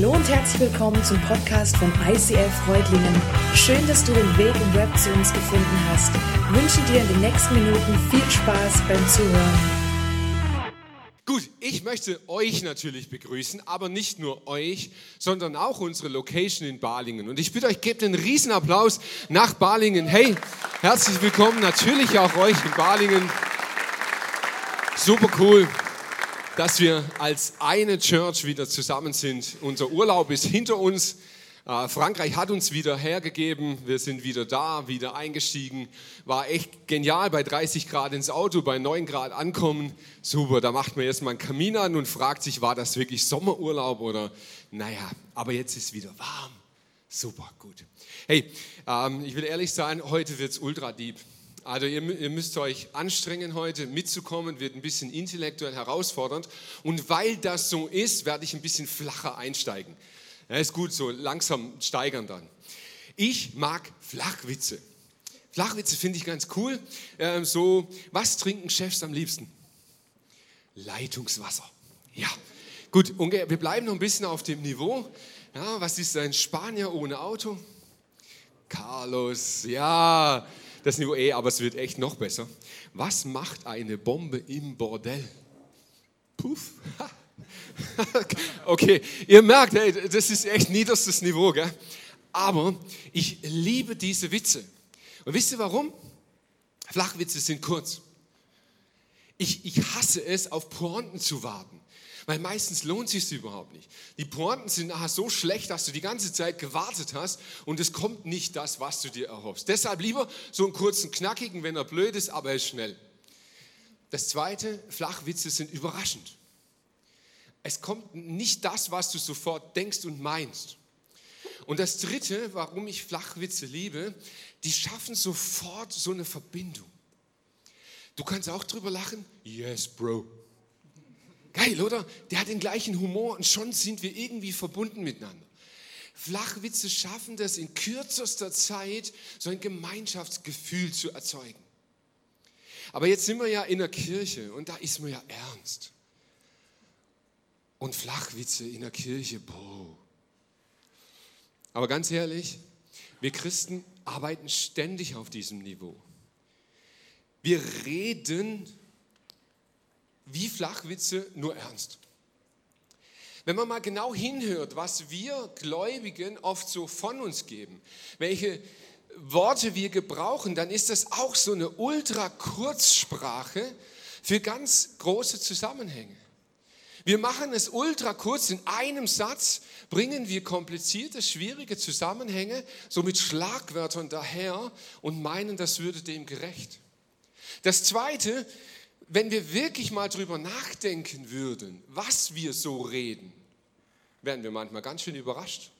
Hallo und herzlich willkommen zum Podcast von ICF Freudlingen. Schön, dass du den Weg im Web zu uns gefunden hast. Ich wünsche dir in den nächsten Minuten viel Spaß beim Zuhören. Gut, ich möchte euch natürlich begrüßen, aber nicht nur euch, sondern auch unsere Location in Balingen. Und ich bitte euch, gebt einen riesen Applaus nach Balingen. Hey, herzlich willkommen natürlich auch euch in Balingen. Super cool dass wir als eine Church wieder zusammen sind. Unser Urlaub ist hinter uns. Äh, Frankreich hat uns wieder hergegeben. Wir sind wieder da, wieder eingestiegen. War echt genial bei 30 Grad ins Auto, bei 9 Grad ankommen. Super, da macht man erstmal einen Kamin an und fragt sich, war das wirklich Sommerurlaub oder naja, aber jetzt ist wieder warm. Super, gut. Hey, ähm, ich will ehrlich sein, heute wird es ultra deep. Also ihr, ihr, müsst euch anstrengen heute mitzukommen, wird ein bisschen intellektuell herausfordernd. Und weil das so ist, werde ich ein bisschen flacher einsteigen. Ja, ist gut, so langsam steigern dann. Ich mag Flachwitze. Flachwitze finde ich ganz cool. Ähm, so, was trinken Chefs am liebsten? Leitungswasser. Ja, gut, wir bleiben noch ein bisschen auf dem Niveau. Ja, was ist ein Spanier ohne Auto? Carlos, ja, das Niveau E, aber es wird echt noch besser. Was macht eine Bombe im Bordell? Puff. okay, ihr merkt, hey, das ist echt niederstes Niveau, gell? Aber ich liebe diese Witze. Und wisst ihr warum? Flachwitze sind kurz. Ich, ich hasse es, auf Pointen zu warten weil meistens lohnt sich überhaupt nicht. Die Pointen sind nachher so schlecht, dass du die ganze Zeit gewartet hast und es kommt nicht das, was du dir erhoffst. Deshalb lieber so einen kurzen, knackigen, wenn er blöd ist, aber er ist schnell. Das zweite, Flachwitze sind überraschend. Es kommt nicht das, was du sofort denkst und meinst. Und das dritte, warum ich Flachwitze liebe, die schaffen sofort so eine Verbindung. Du kannst auch drüber lachen. Yes, Bro. Geil, oder? Der hat den gleichen Humor und schon sind wir irgendwie verbunden miteinander. Flachwitze schaffen das in kürzester Zeit, so ein Gemeinschaftsgefühl zu erzeugen. Aber jetzt sind wir ja in der Kirche und da ist man ja ernst. Und Flachwitze in der Kirche, boah. Aber ganz ehrlich, wir Christen arbeiten ständig auf diesem Niveau. Wir reden wie Flachwitze, nur ernst. Wenn man mal genau hinhört, was wir Gläubigen oft so von uns geben, welche Worte wir gebrauchen, dann ist das auch so eine Ultra-Kurzsprache für ganz große Zusammenhänge. Wir machen es ultra kurz, in einem Satz bringen wir komplizierte, schwierige Zusammenhänge so mit Schlagwörtern daher und meinen, das würde dem gerecht. Das Zweite, wenn wir wirklich mal drüber nachdenken würden, was wir so reden, wären wir manchmal ganz schön überrascht,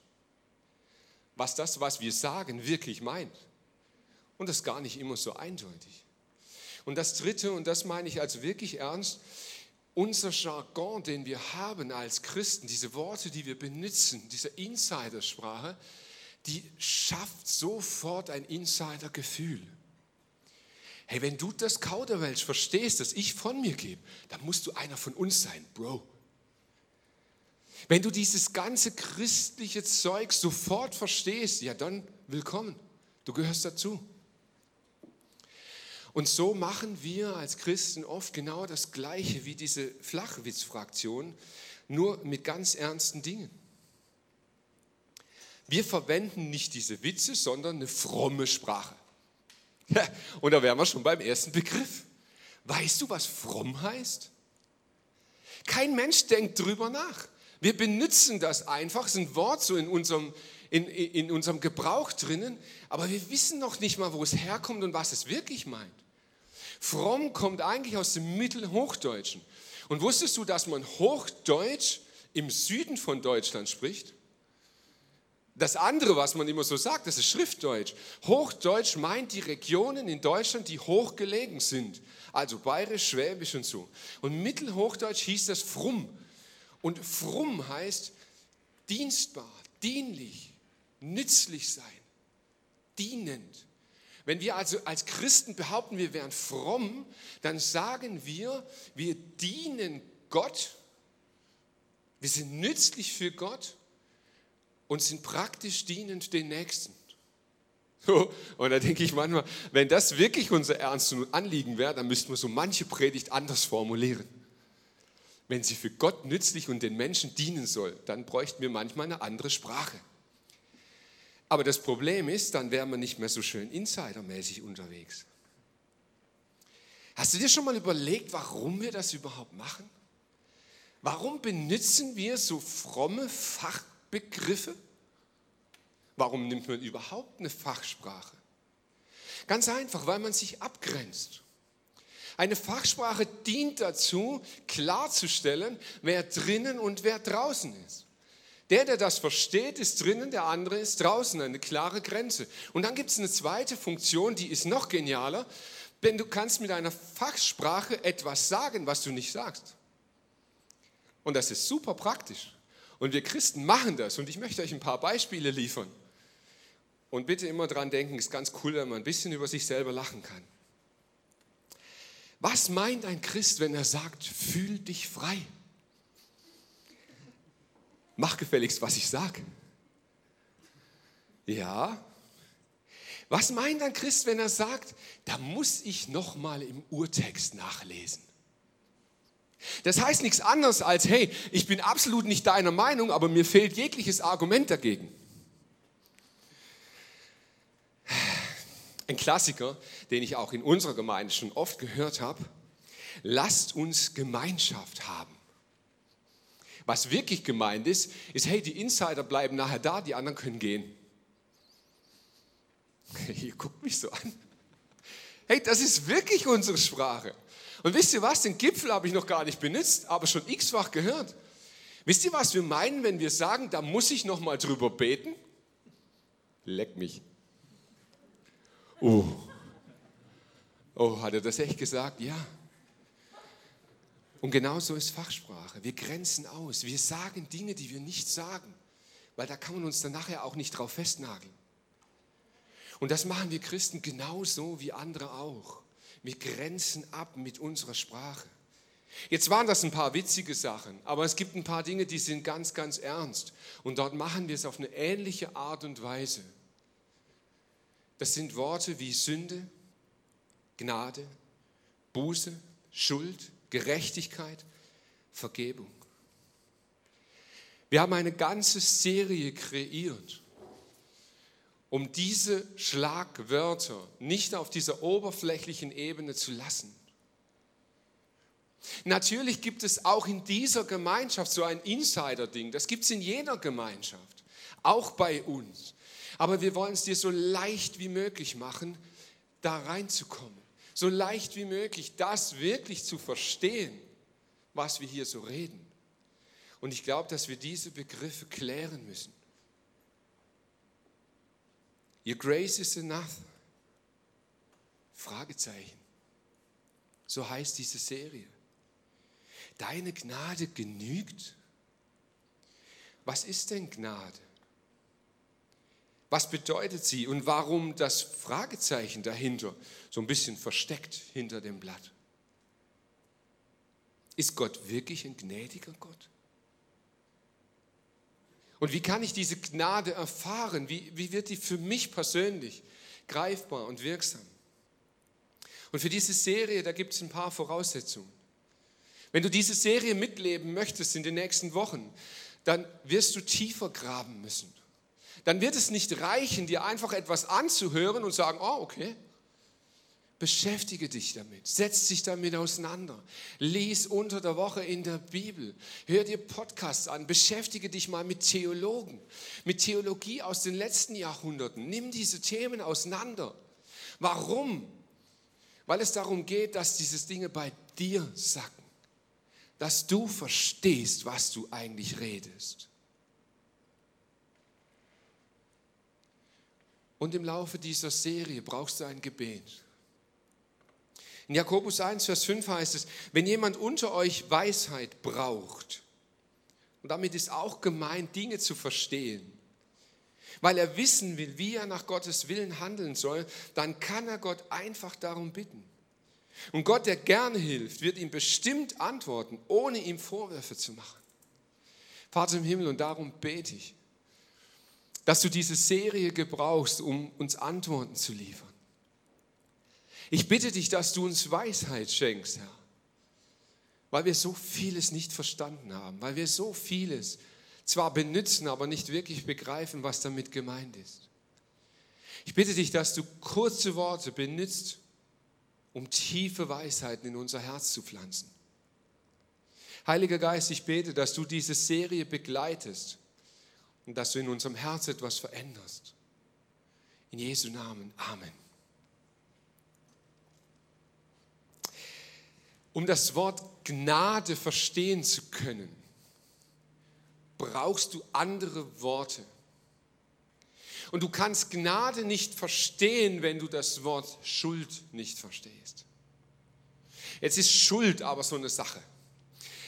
was das, was wir sagen, wirklich meint. Und das gar nicht immer so eindeutig. Und das Dritte, und das meine ich also wirklich ernst, unser Jargon, den wir haben als Christen, diese Worte, die wir benutzen, diese Insidersprache, die schafft sofort ein Insidergefühl. Hey, wenn du das Kauderwelsch verstehst, das ich von mir gebe, dann musst du einer von uns sein, Bro. Wenn du dieses ganze christliche Zeug sofort verstehst, ja dann willkommen, du gehörst dazu. Und so machen wir als Christen oft genau das Gleiche wie diese Flachwitzfraktion, nur mit ganz ernsten Dingen. Wir verwenden nicht diese Witze, sondern eine fromme Sprache. Und da wären wir schon beim ersten Begriff. Weißt du, was fromm heißt? Kein Mensch denkt drüber nach. Wir benutzen das einfach, es ist ein Wort so in unserem, in, in unserem Gebrauch drinnen, aber wir wissen noch nicht mal, wo es herkommt und was es wirklich meint. Fromm kommt eigentlich aus dem Mittelhochdeutschen. Und wusstest du, dass man Hochdeutsch im Süden von Deutschland spricht? Das andere, was man immer so sagt, das ist Schriftdeutsch. Hochdeutsch meint die Regionen in Deutschland, die hochgelegen sind. Also bayerisch, schwäbisch und so. Und Mittelhochdeutsch hieß das frum. Und frum heißt dienstbar, dienlich, nützlich sein, dienend. Wenn wir also als Christen behaupten, wir wären fromm, dann sagen wir, wir dienen Gott, wir sind nützlich für Gott und sind praktisch dienend den Nächsten. Und da denke ich manchmal, wenn das wirklich unser Ernst und Anliegen wäre, dann müssten wir so manche Predigt anders formulieren. Wenn sie für Gott nützlich und den Menschen dienen soll, dann bräuchten wir manchmal eine andere Sprache. Aber das Problem ist, dann wären wir nicht mehr so schön insidermäßig unterwegs. Hast du dir schon mal überlegt, warum wir das überhaupt machen? Warum benutzen wir so fromme Fachbegriffe? Warum nimmt man überhaupt eine Fachsprache? Ganz einfach, weil man sich abgrenzt. Eine Fachsprache dient dazu, klarzustellen, wer drinnen und wer draußen ist. Der, der das versteht, ist drinnen, der andere ist draußen, eine klare Grenze. Und dann gibt es eine zweite Funktion, die ist noch genialer, denn du kannst mit einer Fachsprache etwas sagen, was du nicht sagst. Und das ist super praktisch. Und wir Christen machen das. Und ich möchte euch ein paar Beispiele liefern. Und bitte immer dran denken, ist ganz cool, wenn man ein bisschen über sich selber lachen kann. Was meint ein Christ, wenn er sagt, fühl dich frei? Mach gefälligst, was ich sage. Ja. Was meint ein Christ, wenn er sagt, da muss ich noch mal im Urtext nachlesen? Das heißt nichts anderes als, hey, ich bin absolut nicht deiner Meinung, aber mir fehlt jegliches Argument dagegen. Ein Klassiker, den ich auch in unserer Gemeinde schon oft gehört habe, lasst uns Gemeinschaft haben. Was wirklich gemeint ist, ist, hey, die Insider bleiben nachher da, die anderen können gehen. Ihr guckt mich so an. Hey, das ist wirklich unsere Sprache. Und wisst ihr was, den Gipfel habe ich noch gar nicht benutzt, aber schon x-fach gehört. Wisst ihr, was wir meinen, wenn wir sagen, da muss ich noch mal drüber beten? Leck mich. Oh. Oh, hat er das echt gesagt? Ja. Und genauso ist Fachsprache. Wir grenzen aus. Wir sagen Dinge, die wir nicht sagen, weil da kann man uns dann nachher auch nicht drauf festnageln. Und das machen wir Christen genauso wie andere auch. Wir grenzen ab mit unserer Sprache. Jetzt waren das ein paar witzige Sachen, aber es gibt ein paar Dinge, die sind ganz, ganz ernst. Und dort machen wir es auf eine ähnliche Art und Weise. Das sind Worte wie Sünde, Gnade, Buße, Schuld, Gerechtigkeit, Vergebung. Wir haben eine ganze Serie kreiert, um diese Schlagwörter nicht auf dieser oberflächlichen Ebene zu lassen. Natürlich gibt es auch in dieser Gemeinschaft so ein Insider-Ding. Das gibt es in jeder Gemeinschaft, auch bei uns. Aber wir wollen es dir so leicht wie möglich machen, da reinzukommen so leicht wie möglich, das wirklich zu verstehen, was wir hier so reden. Und ich glaube, dass wir diese Begriffe klären müssen. Your grace is enough. Fragezeichen. So heißt diese Serie. Deine Gnade genügt. Was ist denn Gnade? Was bedeutet sie und warum das Fragezeichen dahinter, so ein bisschen versteckt hinter dem Blatt? Ist Gott wirklich ein gnädiger Gott? Und wie kann ich diese Gnade erfahren? Wie, wie wird die für mich persönlich greifbar und wirksam? Und für diese Serie, da gibt es ein paar Voraussetzungen. Wenn du diese Serie mitleben möchtest in den nächsten Wochen, dann wirst du tiefer graben müssen dann wird es nicht reichen, dir einfach etwas anzuhören und sagen, oh, okay. Beschäftige dich damit, setz dich damit auseinander, lies unter der Woche in der Bibel, hör dir Podcasts an, beschäftige dich mal mit Theologen, mit Theologie aus den letzten Jahrhunderten. Nimm diese Themen auseinander. Warum? Weil es darum geht, dass diese Dinge bei dir sacken, dass du verstehst, was du eigentlich redest. Und im Laufe dieser Serie brauchst du ein Gebet. In Jakobus 1, Vers 5 heißt es, wenn jemand unter euch Weisheit braucht, und damit ist auch gemeint, Dinge zu verstehen, weil er wissen will, wie er nach Gottes Willen handeln soll, dann kann er Gott einfach darum bitten. Und Gott, der gern hilft, wird ihm bestimmt antworten, ohne ihm Vorwürfe zu machen. Vater im Himmel, und darum bete ich, dass du diese Serie gebrauchst, um uns Antworten zu liefern. Ich bitte dich, dass du uns Weisheit schenkst, Herr, weil wir so vieles nicht verstanden haben, weil wir so vieles zwar benutzen, aber nicht wirklich begreifen, was damit gemeint ist. Ich bitte dich, dass du kurze Worte benutzt, um tiefe Weisheiten in unser Herz zu pflanzen. Heiliger Geist, ich bete, dass du diese Serie begleitest und dass du in unserem Herz etwas veränderst. In Jesu Namen. Amen. Um das Wort Gnade verstehen zu können, brauchst du andere Worte. Und du kannst Gnade nicht verstehen, wenn du das Wort Schuld nicht verstehst. Jetzt ist Schuld aber so eine Sache.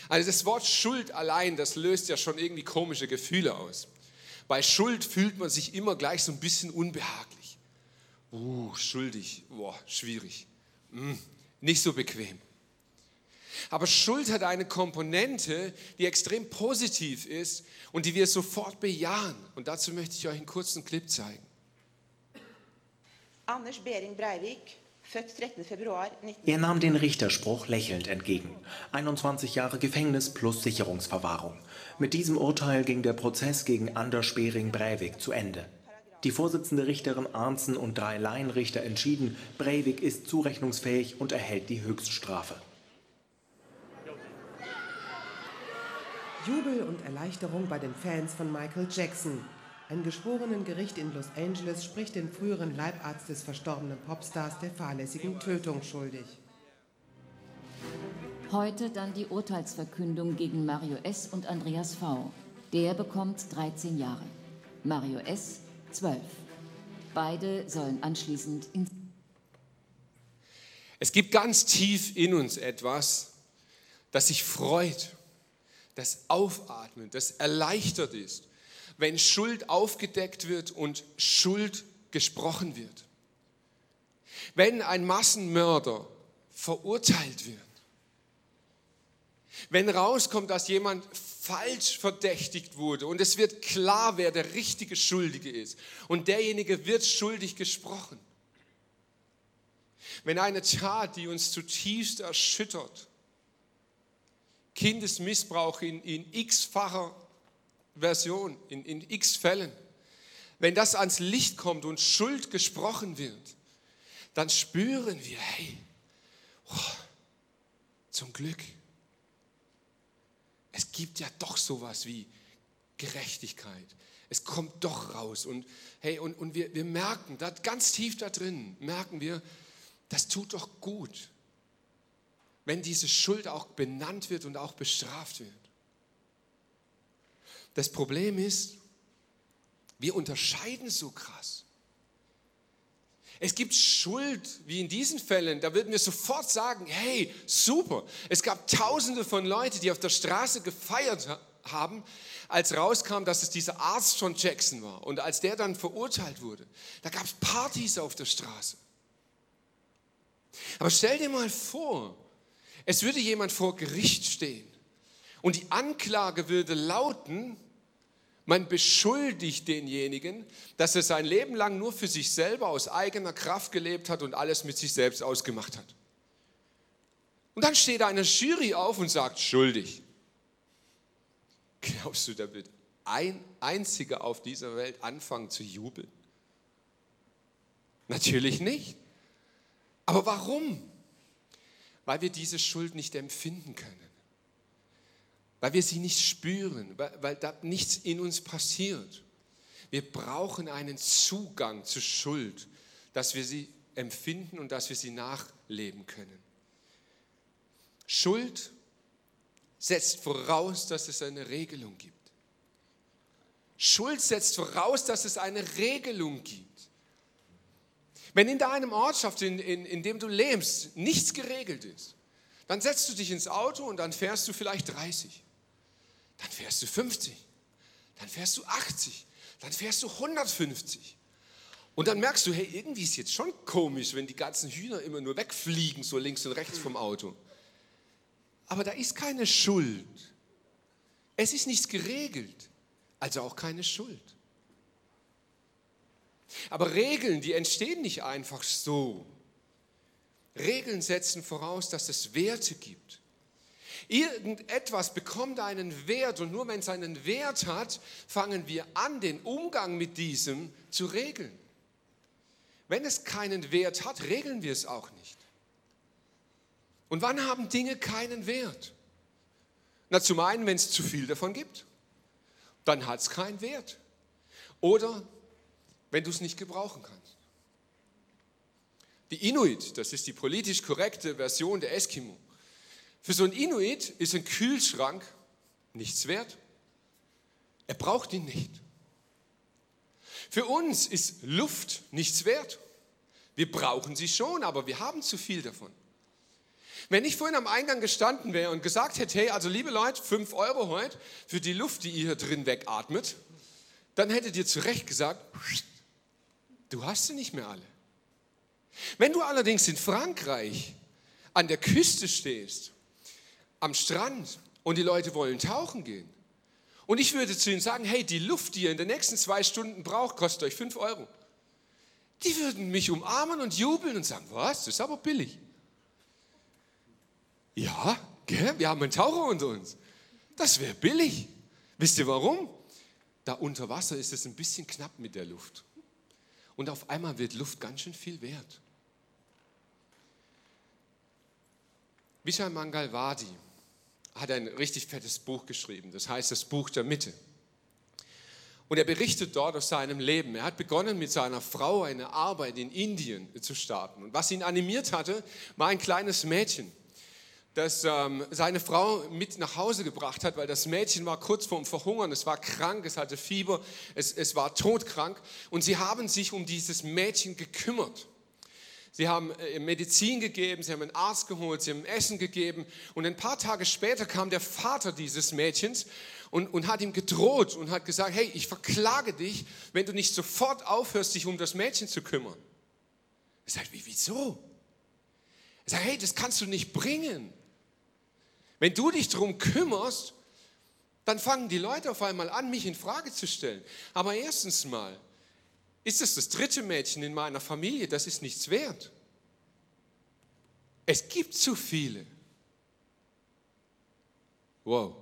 Also das Wort Schuld allein, das löst ja schon irgendwie komische Gefühle aus. Bei Schuld fühlt man sich immer gleich so ein bisschen unbehaglich. Uh, schuldig, boah, schwierig. Hm, nicht so bequem. Aber Schuld hat eine Komponente, die extrem positiv ist und die wir sofort bejahen. Und dazu möchte ich euch einen kurzen Clip zeigen. Anders Behring Breivik, født 13. Februar 19... Er nahm den Richterspruch lächelnd entgegen. 21 Jahre Gefängnis plus Sicherungsverwahrung. Mit diesem Urteil ging der Prozess gegen Anders Behring Breivik zu Ende. Die Vorsitzende Richterin Arnzen und drei Laienrichter entschieden, Breivik ist zurechnungsfähig und erhält die Höchststrafe. Jubel und Erleichterung bei den Fans von Michael Jackson. Ein Geschworenengericht in Los Angeles spricht den früheren Leibarzt des verstorbenen Popstars der fahrlässigen Tötung schuldig. Heute dann die Urteilsverkündung gegen Mario S. und Andreas V. Der bekommt 13 Jahre. Mario S. 12. Beide sollen anschließend ins. Es gibt ganz tief in uns etwas, das sich freut das aufatmet, das erleichtert ist, wenn Schuld aufgedeckt wird und Schuld gesprochen wird. Wenn ein Massenmörder verurteilt wird. Wenn rauskommt, dass jemand falsch verdächtigt wurde und es wird klar, wer der richtige Schuldige ist und derjenige wird schuldig gesprochen. Wenn eine Tat, die uns zutiefst erschüttert, Kindesmissbrauch in, in x-facher Version, in, in x Fällen, wenn das ans Licht kommt und Schuld gesprochen wird, dann spüren wir, hey, oh, zum Glück, es gibt ja doch sowas wie Gerechtigkeit. Es kommt doch raus. Und, hey, und, und wir, wir merken, ganz tief da drin, merken wir, das tut doch gut wenn diese Schuld auch benannt wird und auch bestraft wird. Das Problem ist, wir unterscheiden so krass. Es gibt Schuld, wie in diesen Fällen, da würden wir sofort sagen, hey, super. Es gab tausende von Leuten, die auf der Straße gefeiert haben, als rauskam, dass es dieser Arzt von Jackson war. Und als der dann verurteilt wurde, da gab es Partys auf der Straße. Aber stell dir mal vor, es würde jemand vor Gericht stehen und die Anklage würde lauten, man beschuldigt denjenigen, dass er sein Leben lang nur für sich selber aus eigener Kraft gelebt hat und alles mit sich selbst ausgemacht hat. Und dann steht eine Jury auf und sagt, schuldig. Glaubst du, da wird ein einziger auf dieser Welt anfangen zu jubeln? Natürlich nicht. Aber warum? Weil wir diese Schuld nicht empfinden können, weil wir sie nicht spüren, weil, weil da nichts in uns passiert. Wir brauchen einen Zugang zur Schuld, dass wir sie empfinden und dass wir sie nachleben können. Schuld setzt voraus, dass es eine Regelung gibt. Schuld setzt voraus, dass es eine Regelung gibt. Wenn in deinem Ortschaft, in, in, in dem du lebst, nichts geregelt ist, dann setzt du dich ins Auto und dann fährst du vielleicht 30, dann fährst du 50, dann fährst du 80, dann fährst du 150. Und dann merkst du, hey, irgendwie ist jetzt schon komisch, wenn die ganzen Hühner immer nur wegfliegen, so links und rechts vom Auto. Aber da ist keine Schuld. Es ist nichts geregelt, also auch keine Schuld. Aber Regeln, die entstehen nicht einfach so. Regeln setzen voraus, dass es Werte gibt. Irgendetwas bekommt einen Wert und nur wenn es einen Wert hat, fangen wir an, den Umgang mit diesem zu regeln. Wenn es keinen Wert hat, regeln wir es auch nicht. Und wann haben Dinge keinen Wert? Na, zum einen, wenn es zu viel davon gibt, dann hat es keinen Wert. Oder wenn du es nicht gebrauchen kannst. Die Inuit, das ist die politisch korrekte Version der Eskimo. Für so einen Inuit ist ein Kühlschrank nichts wert. Er braucht ihn nicht. Für uns ist Luft nichts wert. Wir brauchen sie schon, aber wir haben zu viel davon. Wenn ich vorhin am Eingang gestanden wäre und gesagt hätte, hey, also liebe Leute, 5 Euro heute für die Luft, die ihr hier drin wegatmet, dann hättet ihr zu Recht gesagt, du hast sie nicht mehr alle. Wenn du allerdings in Frankreich an der Küste stehst, am Strand und die Leute wollen tauchen gehen und ich würde zu ihnen sagen, hey, die Luft, die ihr in den nächsten zwei Stunden braucht, kostet euch 5 Euro. Die würden mich umarmen und jubeln und sagen, was, das ist aber billig. Ja, gell? wir haben einen Taucher unter uns. Das wäre billig. Wisst ihr warum? Da unter Wasser ist es ein bisschen knapp mit der Luft. Und auf einmal wird Luft ganz schön viel wert. Vishal Mangalwadi hat ein richtig fettes Buch geschrieben, das heißt das Buch der Mitte. Und er berichtet dort aus seinem Leben. Er hat begonnen mit seiner Frau eine Arbeit in Indien zu starten. Und was ihn animiert hatte, war ein kleines Mädchen das ähm, seine Frau mit nach Hause gebracht hat, weil das Mädchen war kurz vorm Verhungern, es war krank, es hatte Fieber, es, es war todkrank und sie haben sich um dieses Mädchen gekümmert. Sie haben äh, Medizin gegeben, sie haben einen Arzt geholt, sie haben Essen gegeben und ein paar Tage später kam der Vater dieses Mädchens und, und hat ihm gedroht und hat gesagt, hey, ich verklage dich, wenn du nicht sofort aufhörst, dich um das Mädchen zu kümmern. Er sagt, wie, wieso? Er sagt, hey, das kannst du nicht bringen. Wenn du dich darum kümmerst, dann fangen die Leute auf einmal an, mich in Frage zu stellen. Aber erstens mal ist es das dritte Mädchen in meiner Familie, das ist nichts wert. Es gibt zu viele. Wow.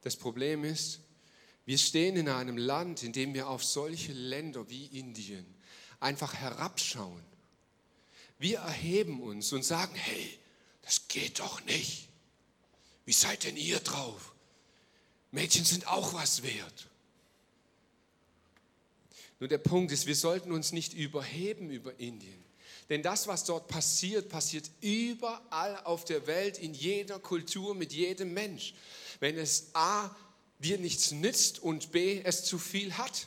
Das Problem ist, wir stehen in einem Land, in dem wir auf solche Länder wie Indien einfach herabschauen wir erheben uns und sagen, hey, das geht doch nicht. Wie seid denn ihr drauf? Mädchen sind auch was wert. Nur der Punkt ist, wir sollten uns nicht überheben über Indien. Denn das, was dort passiert, passiert überall auf der Welt, in jeder Kultur, mit jedem Mensch. Wenn es A, dir nichts nützt und B, es zu viel hat.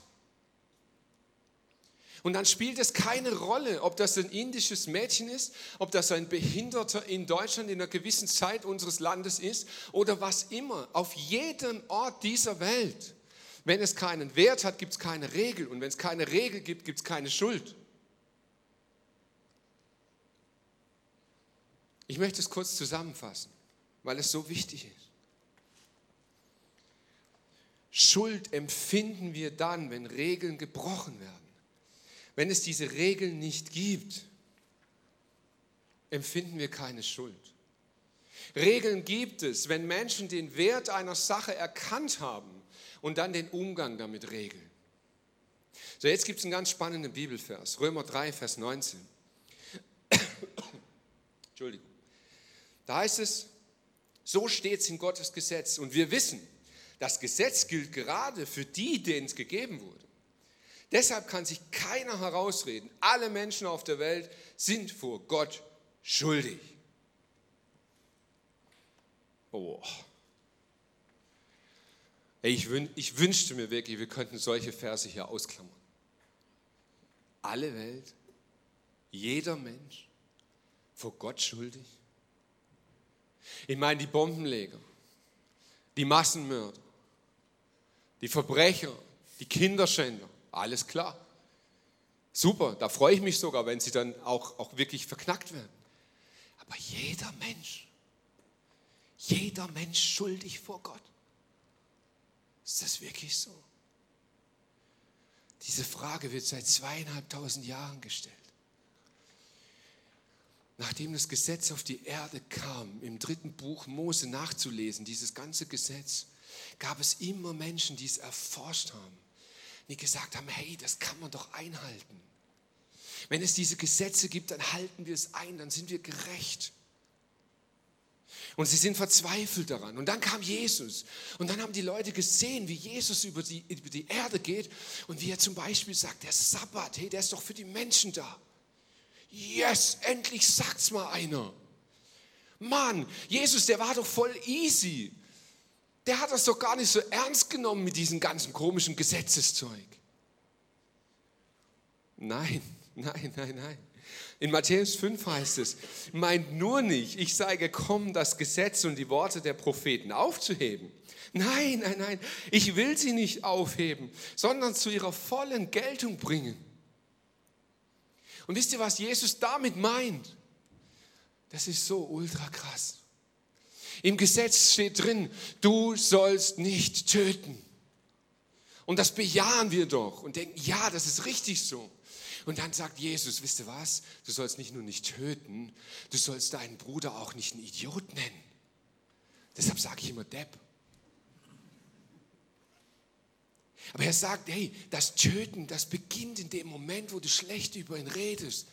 Und dann spielt es keine Rolle, ob das ein indisches Mädchen ist, ob das ein Behinderter in Deutschland in einer gewissen Zeit unseres Landes ist oder was immer. Auf jedem Ort dieser Welt. Wenn es keinen Wert hat, gibt es keine Regel. Und wenn es keine Regel gibt, gibt es keine Schuld. Ich möchte es kurz zusammenfassen, weil es so wichtig ist. Schuld empfinden wir dann, wenn Regeln gebrochen werden. Wenn es diese Regeln nicht gibt, empfinden wir keine Schuld. Regeln gibt es, wenn Menschen den Wert einer Sache erkannt haben und dann den Umgang damit regeln. So, jetzt gibt es einen ganz spannenden Bibelvers, Römer 3, Vers 19. Entschuldigung. Da heißt es, so steht es in Gottes Gesetz und wir wissen, das Gesetz gilt gerade für die, denen es gegeben wurde. Deshalb kann sich keiner herausreden. Alle Menschen auf der Welt sind vor Gott schuldig. Oh. Ich, wün ich wünschte mir wirklich, wir könnten solche Verse hier ausklammern. Alle Welt, jeder Mensch vor Gott schuldig. Ich meine die Bombenleger, die Massenmörder, die Verbrecher, die Kinderschänder, alles klar. Super, da freue ich mich sogar, wenn sie dann auch, auch wirklich verknackt werden. Aber jeder Mensch, jeder Mensch schuldig vor Gott. Ist das wirklich so? Diese Frage wird seit zweieinhalbtausend Jahren gestellt. Nachdem das Gesetz auf die Erde kam, im dritten Buch Mose nachzulesen, dieses ganze Gesetz, gab es immer Menschen, die es erforscht haben, die gesagt haben, hey, das kann man doch einhalten. Wenn es diese Gesetze gibt, dann halten wir es ein, dann sind wir gerecht. Und sie sind verzweifelt daran. Und dann kam Jesus. Und dann haben die Leute gesehen, wie Jesus über die, über die Erde geht und wie er zum Beispiel sagt, der Sabbat, hey, der ist doch für die Menschen da. Yes, endlich sagt's mal einer. Mann, Jesus, der war doch voll easy. Der hat das doch gar nicht so ernst genommen mit diesem ganzen komischen Gesetzeszeug. Nein, nein, nein, nein. In Matthäus 5 heißt es, meint nur nicht, ich sei gekommen, das Gesetz und die Worte der Propheten aufzuheben. Nein, nein, nein, ich will sie nicht aufheben, sondern zu ihrer vollen Geltung bringen. Und wisst ihr, was Jesus damit meint? Das ist so ultra krass. Im Gesetz steht drin, du sollst nicht töten. Und das bejahen wir doch und denken, ja, das ist richtig so. Und dann sagt Jesus, wisst ihr was? Du sollst nicht nur nicht töten, du sollst deinen Bruder auch nicht einen Idiot nennen. Deshalb sage ich immer Depp. Aber er sagt, hey, das Töten, das beginnt in dem Moment, wo du schlecht über ihn redest.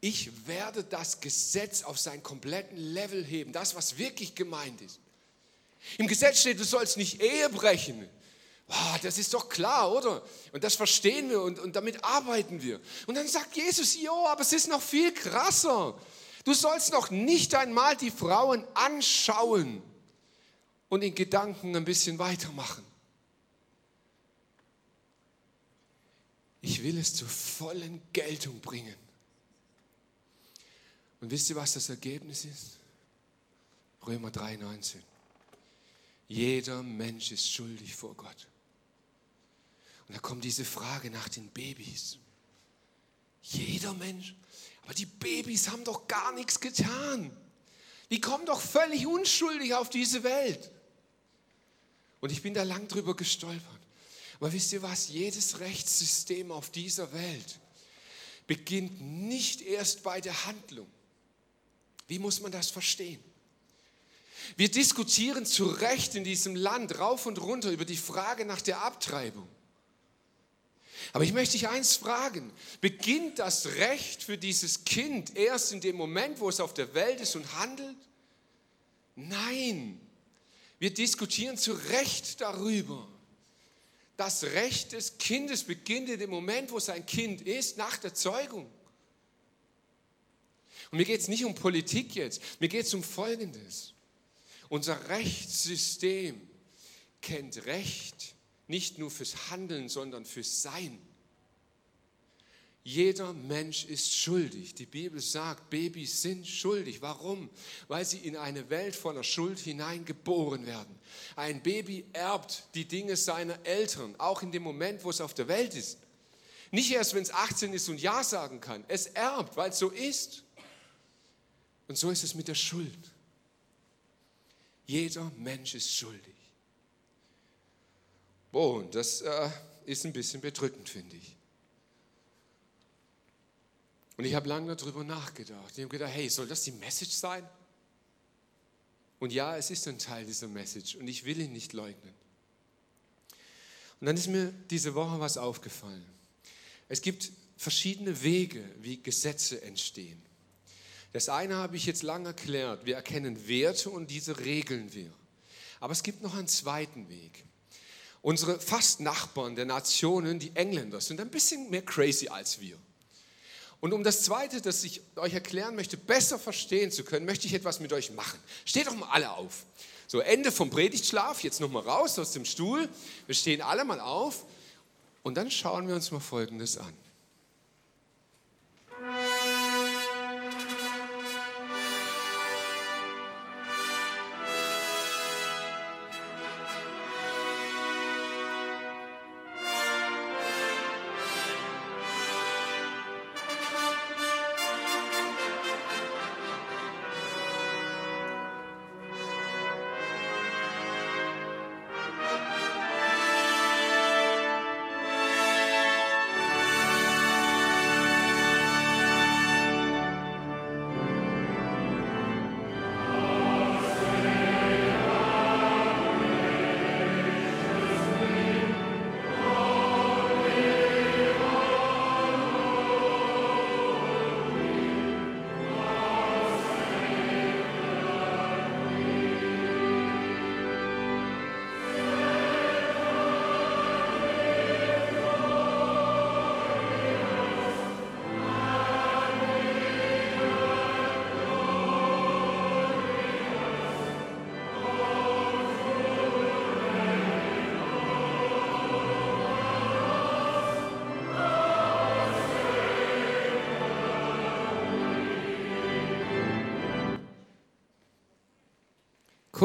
Ich werde das Gesetz auf seinen kompletten Level heben, das, was wirklich gemeint ist. Im Gesetz steht, du sollst nicht Ehe brechen. Oh, das ist doch klar, oder? Und das verstehen wir und, und damit arbeiten wir. Und dann sagt Jesus, jo, aber es ist noch viel krasser. Du sollst noch nicht einmal die Frauen anschauen und in Gedanken ein bisschen weitermachen. Ich will es zur vollen Geltung bringen. Und wisst ihr, was das Ergebnis ist? Römer 3,19. Jeder Mensch ist schuldig vor Gott. Und da kommt diese Frage nach den Babys. Jeder Mensch. Aber die Babys haben doch gar nichts getan. Die kommen doch völlig unschuldig auf diese Welt. Und ich bin da lang drüber gestolpert. Aber wisst ihr was? Jedes Rechtssystem auf dieser Welt beginnt nicht erst bei der Handlung. Wie muss man das verstehen? Wir diskutieren zu Recht in diesem Land rauf und runter über die Frage nach der Abtreibung. Aber ich möchte dich eins fragen. Beginnt das Recht für dieses Kind erst in dem Moment, wo es auf der Welt ist und handelt? Nein. Wir diskutieren zu Recht darüber. Das Recht des Kindes beginnt in dem Moment, wo sein Kind ist, nach der Zeugung. Und mir geht es nicht um Politik jetzt, mir geht es um Folgendes. Unser Rechtssystem kennt Recht nicht nur fürs Handeln, sondern fürs Sein. Jeder Mensch ist schuldig. Die Bibel sagt, Babys sind schuldig. Warum? Weil sie in eine Welt voller Schuld hineingeboren werden. Ein Baby erbt die Dinge seiner Eltern, auch in dem Moment, wo es auf der Welt ist. Nicht erst, wenn es 18 ist und Ja sagen kann. Es erbt, weil es so ist. Und so ist es mit der Schuld. Jeder Mensch ist schuldig. Boah, das äh, ist ein bisschen bedrückend, finde ich. Und ich habe lange darüber nachgedacht. Ich habe gedacht, hey, soll das die Message sein? Und ja, es ist ein Teil dieser Message und ich will ihn nicht leugnen. Und dann ist mir diese Woche was aufgefallen. Es gibt verschiedene Wege, wie Gesetze entstehen. Das eine habe ich jetzt lange erklärt. Wir erkennen Werte und diese regeln wir. Aber es gibt noch einen zweiten Weg. Unsere fast Nachbarn der Nationen, die Engländer, sind ein bisschen mehr crazy als wir. Und um das Zweite, das ich euch erklären möchte, besser verstehen zu können, möchte ich etwas mit euch machen. Steht doch mal alle auf. So, Ende vom Predigtschlaf, jetzt nochmal raus aus dem Stuhl. Wir stehen alle mal auf und dann schauen wir uns mal Folgendes an.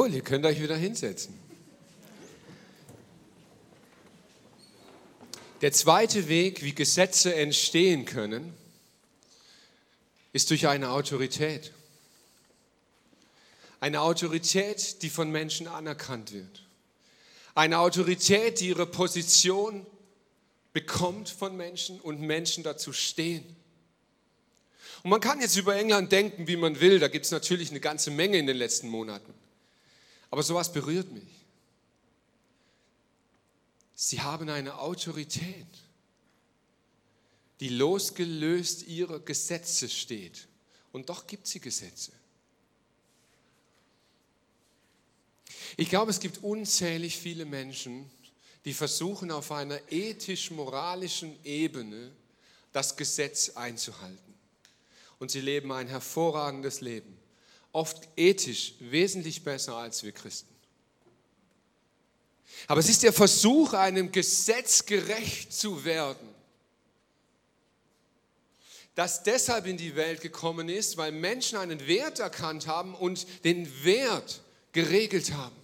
Cool, ihr könnt euch wieder hinsetzen. Der zweite Weg, wie Gesetze entstehen können, ist durch eine Autorität. Eine Autorität, die von Menschen anerkannt wird. Eine Autorität, die ihre Position bekommt von Menschen und Menschen dazu stehen. Und man kann jetzt über England denken, wie man will. Da gibt es natürlich eine ganze Menge in den letzten Monaten. Aber sowas berührt mich. Sie haben eine Autorität, die losgelöst ihrer Gesetze steht. Und doch gibt sie Gesetze. Ich glaube, es gibt unzählig viele Menschen, die versuchen auf einer ethisch-moralischen Ebene das Gesetz einzuhalten. Und sie leben ein hervorragendes Leben. Oft ethisch wesentlich besser als wir Christen. Aber es ist der Versuch, einem Gesetz gerecht zu werden, das deshalb in die Welt gekommen ist, weil Menschen einen Wert erkannt haben und den Wert geregelt haben.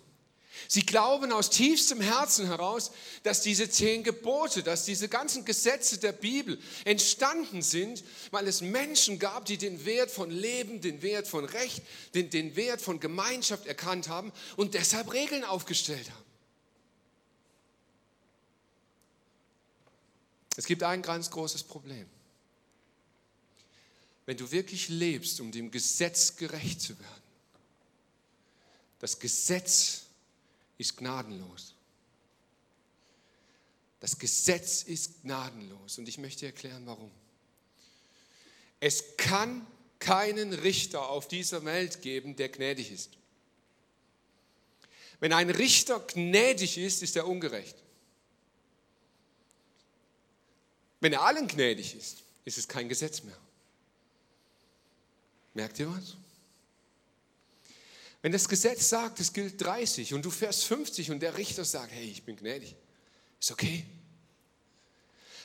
Sie glauben aus tiefstem Herzen heraus, dass diese zehn Gebote, dass diese ganzen Gesetze der Bibel entstanden sind, weil es Menschen gab, die den Wert von Leben, den Wert von Recht, den, den Wert von Gemeinschaft erkannt haben und deshalb Regeln aufgestellt haben. Es gibt ein ganz großes Problem. Wenn du wirklich lebst, um dem Gesetz gerecht zu werden, das Gesetz ist gnadenlos. Das Gesetz ist gnadenlos und ich möchte erklären, warum. Es kann keinen Richter auf dieser Welt geben, der gnädig ist. Wenn ein Richter gnädig ist, ist er ungerecht. Wenn er allen gnädig ist, ist es kein Gesetz mehr. Merkt ihr was? Wenn das Gesetz sagt, es gilt 30 und du fährst 50 und der Richter sagt, hey, ich bin gnädig, ist okay.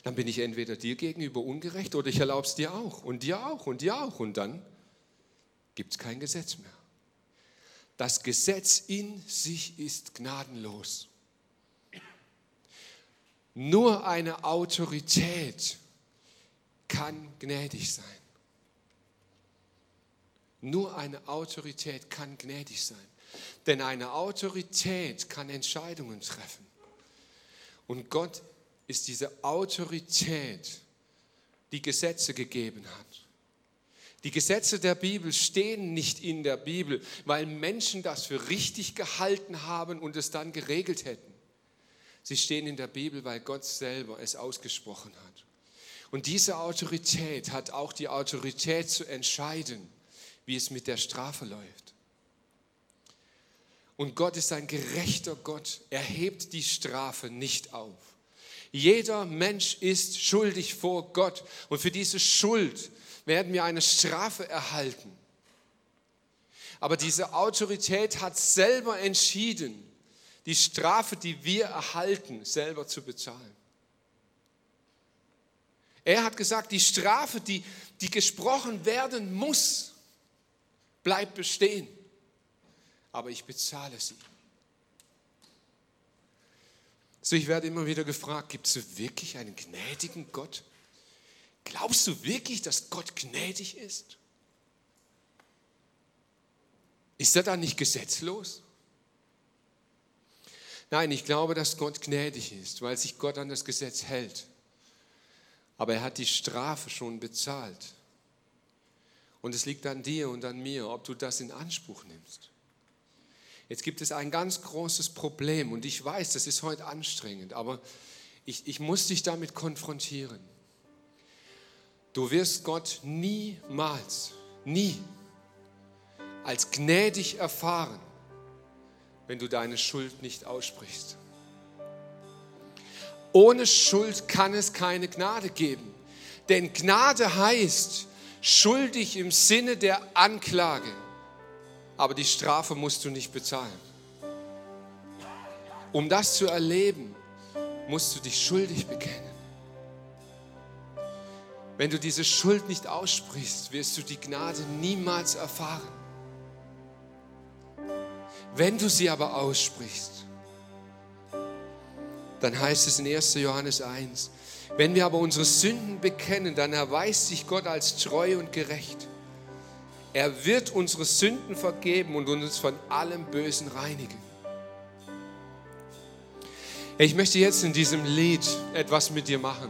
Dann bin ich entweder dir gegenüber ungerecht oder ich erlaube es dir auch und dir auch und dir auch und dann gibt es kein Gesetz mehr. Das Gesetz in sich ist gnadenlos. Nur eine Autorität kann gnädig sein. Nur eine Autorität kann gnädig sein. Denn eine Autorität kann Entscheidungen treffen. Und Gott ist diese Autorität, die Gesetze gegeben hat. Die Gesetze der Bibel stehen nicht in der Bibel, weil Menschen das für richtig gehalten haben und es dann geregelt hätten. Sie stehen in der Bibel, weil Gott selber es ausgesprochen hat. Und diese Autorität hat auch die Autorität zu entscheiden, wie es mit der Strafe läuft. Und Gott ist ein gerechter Gott. Er hebt die Strafe nicht auf. Jeder Mensch ist schuldig vor Gott. Und für diese Schuld werden wir eine Strafe erhalten. Aber diese Autorität hat selber entschieden, die Strafe, die wir erhalten, selber zu bezahlen. Er hat gesagt, die Strafe, die, die gesprochen werden muss, bleibt bestehen. Aber ich bezahle sie. So, ich werde immer wieder gefragt, gibt es wirklich einen gnädigen Gott? Glaubst du wirklich, dass Gott gnädig ist? Ist er dann nicht gesetzlos? Nein, ich glaube, dass Gott gnädig ist, weil sich Gott an das Gesetz hält. Aber er hat die Strafe schon bezahlt. Und es liegt an dir und an mir, ob du das in Anspruch nimmst. Jetzt gibt es ein ganz großes Problem und ich weiß, das ist heute anstrengend, aber ich, ich muss dich damit konfrontieren. Du wirst Gott niemals, nie als gnädig erfahren, wenn du deine Schuld nicht aussprichst. Ohne Schuld kann es keine Gnade geben. Denn Gnade heißt schuldig im Sinne der Anklage. Aber die Strafe musst du nicht bezahlen. Um das zu erleben, musst du dich schuldig bekennen. Wenn du diese Schuld nicht aussprichst, wirst du die Gnade niemals erfahren. Wenn du sie aber aussprichst, dann heißt es in 1. Johannes 1, wenn wir aber unsere Sünden bekennen, dann erweist sich Gott als treu und gerecht. Er wird unsere Sünden vergeben und uns von allem Bösen reinigen. Ich möchte jetzt in diesem Lied etwas mit dir machen.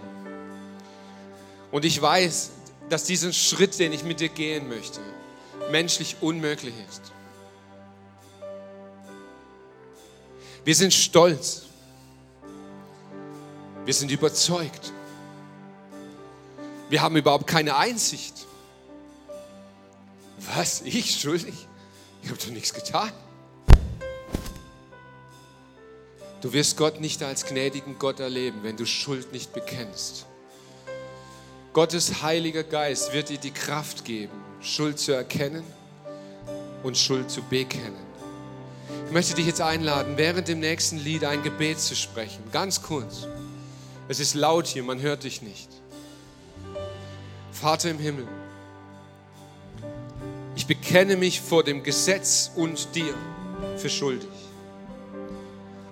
Und ich weiß, dass diesen Schritt, den ich mit dir gehen möchte, menschlich unmöglich ist. Wir sind stolz. Wir sind überzeugt. Wir haben überhaupt keine Einsicht. Was? Ich schuldig? Ich habe doch nichts getan. Du wirst Gott nicht als gnädigen Gott erleben, wenn du Schuld nicht bekennst. Gottes Heiliger Geist wird dir die Kraft geben, Schuld zu erkennen und Schuld zu bekennen. Ich möchte dich jetzt einladen, während dem nächsten Lied ein Gebet zu sprechen. Ganz kurz. Es ist laut hier, man hört dich nicht. Vater im Himmel, ich bekenne mich vor dem Gesetz und dir für schuldig.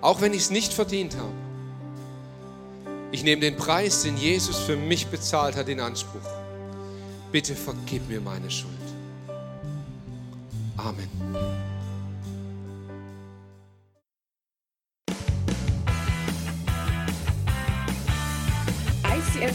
Auch wenn ich es nicht verdient habe. Ich nehme den Preis, den Jesus für mich bezahlt hat, in Anspruch. Bitte vergib mir meine Schuld. Amen.